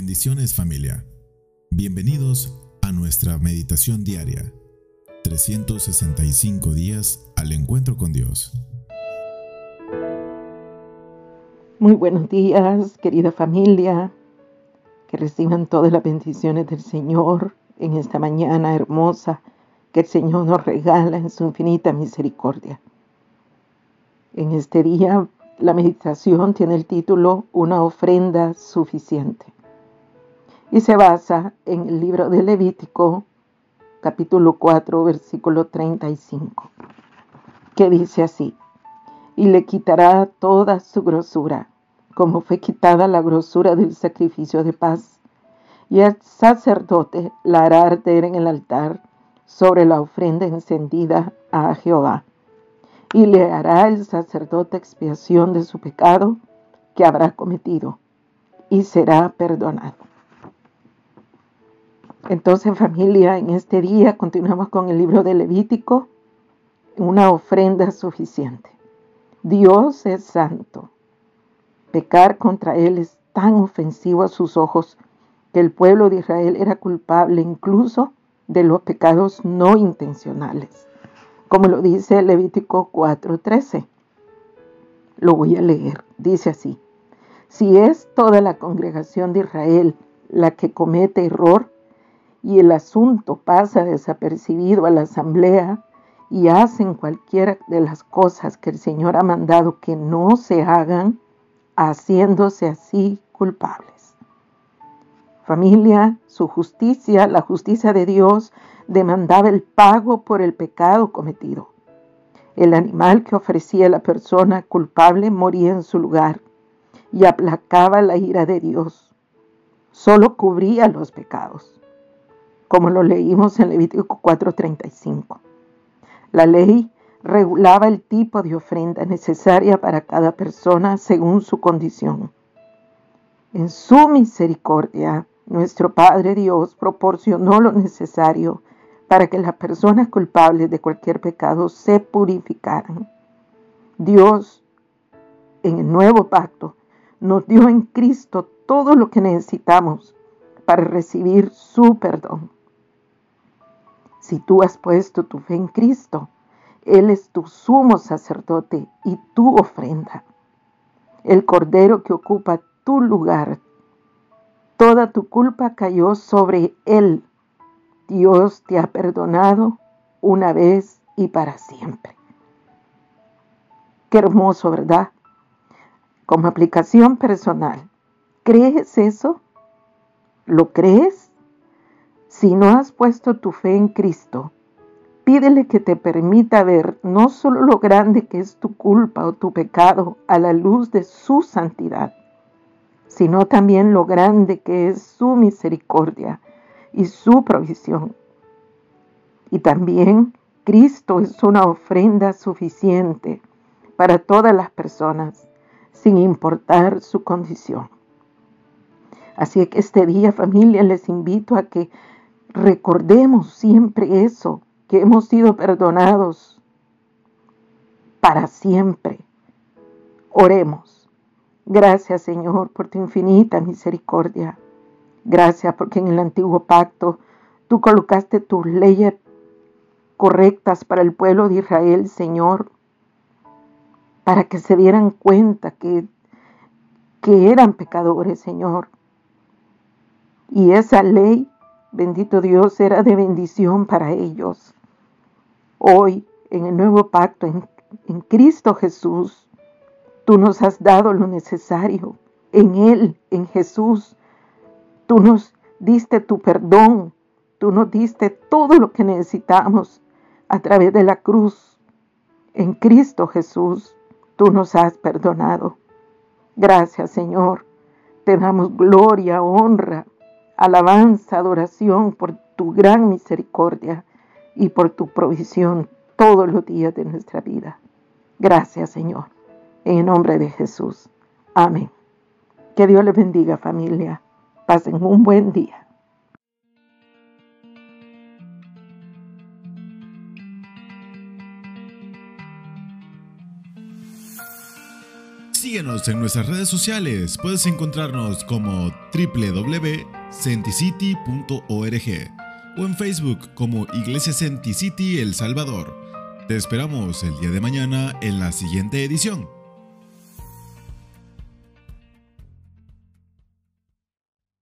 Bendiciones familia. Bienvenidos a nuestra meditación diaria. 365 días al encuentro con Dios. Muy buenos días, querida familia. Que reciban todas las bendiciones del Señor en esta mañana hermosa que el Señor nos regala en su infinita misericordia. En este día la meditación tiene el título Una ofrenda suficiente y se basa en el libro de Levítico capítulo 4 versículo 35 que dice así y le quitará toda su grosura como fue quitada la grosura del sacrificio de paz y el sacerdote la hará arder en el altar sobre la ofrenda encendida a Jehová y le hará el sacerdote expiación de su pecado que habrá cometido y será perdonado. Entonces familia, en este día continuamos con el libro de Levítico, una ofrenda suficiente. Dios es santo. Pecar contra Él es tan ofensivo a sus ojos que el pueblo de Israel era culpable incluso de los pecados no intencionales como lo dice Levítico 4:13. Lo voy a leer. Dice así, si es toda la congregación de Israel la que comete error y el asunto pasa desapercibido a la asamblea y hacen cualquiera de las cosas que el Señor ha mandado que no se hagan, haciéndose así culpables. Familia, su justicia, la justicia de Dios, demandaba el pago por el pecado cometido. El animal que ofrecía la persona culpable moría en su lugar y aplacaba la ira de Dios. Solo cubría los pecados, como lo leímos en Levítico 4:35. La ley regulaba el tipo de ofrenda necesaria para cada persona según su condición. En su misericordia, nuestro Padre Dios proporcionó lo necesario para que las personas culpables de cualquier pecado se purificaran. Dios, en el nuevo pacto, nos dio en Cristo todo lo que necesitamos para recibir su perdón. Si tú has puesto tu fe en Cristo, Él es tu sumo sacerdote y tu ofrenda. El cordero que ocupa tu lugar. Toda tu culpa cayó sobre Él Dios te ha perdonado una vez y para siempre. Qué hermoso, ¿verdad? Como aplicación personal, ¿crees eso? ¿Lo crees? Si no has puesto tu fe en Cristo, pídele que te permita ver no solo lo grande que es tu culpa o tu pecado a la luz de su santidad, sino también lo grande que es su misericordia y su provisión. Y también Cristo es una ofrenda suficiente para todas las personas, sin importar su condición. Así que este día familia les invito a que recordemos siempre eso, que hemos sido perdonados para siempre. Oremos. Gracias Señor por tu infinita misericordia. Gracias porque en el antiguo pacto tú colocaste tus leyes correctas para el pueblo de Israel, Señor, para que se dieran cuenta que, que eran pecadores, Señor. Y esa ley, bendito Dios, era de bendición para ellos. Hoy, en el nuevo pacto, en, en Cristo Jesús, tú nos has dado lo necesario. En Él, en Jesús, Tú nos diste tu perdón. Tú nos diste todo lo que necesitamos a través de la cruz. En Cristo Jesús, tú nos has perdonado. Gracias, Señor. Te damos gloria, honra, alabanza, adoración por tu gran misericordia y por tu provisión todos los días de nuestra vida. Gracias, Señor. En el nombre de Jesús. Amén. Que Dios les bendiga, familia. Pasen un buen día. Síguenos en nuestras redes sociales. Puedes encontrarnos como www.centicity.org o en Facebook como Iglesia Centicity El Salvador. Te esperamos el día de mañana en la siguiente edición.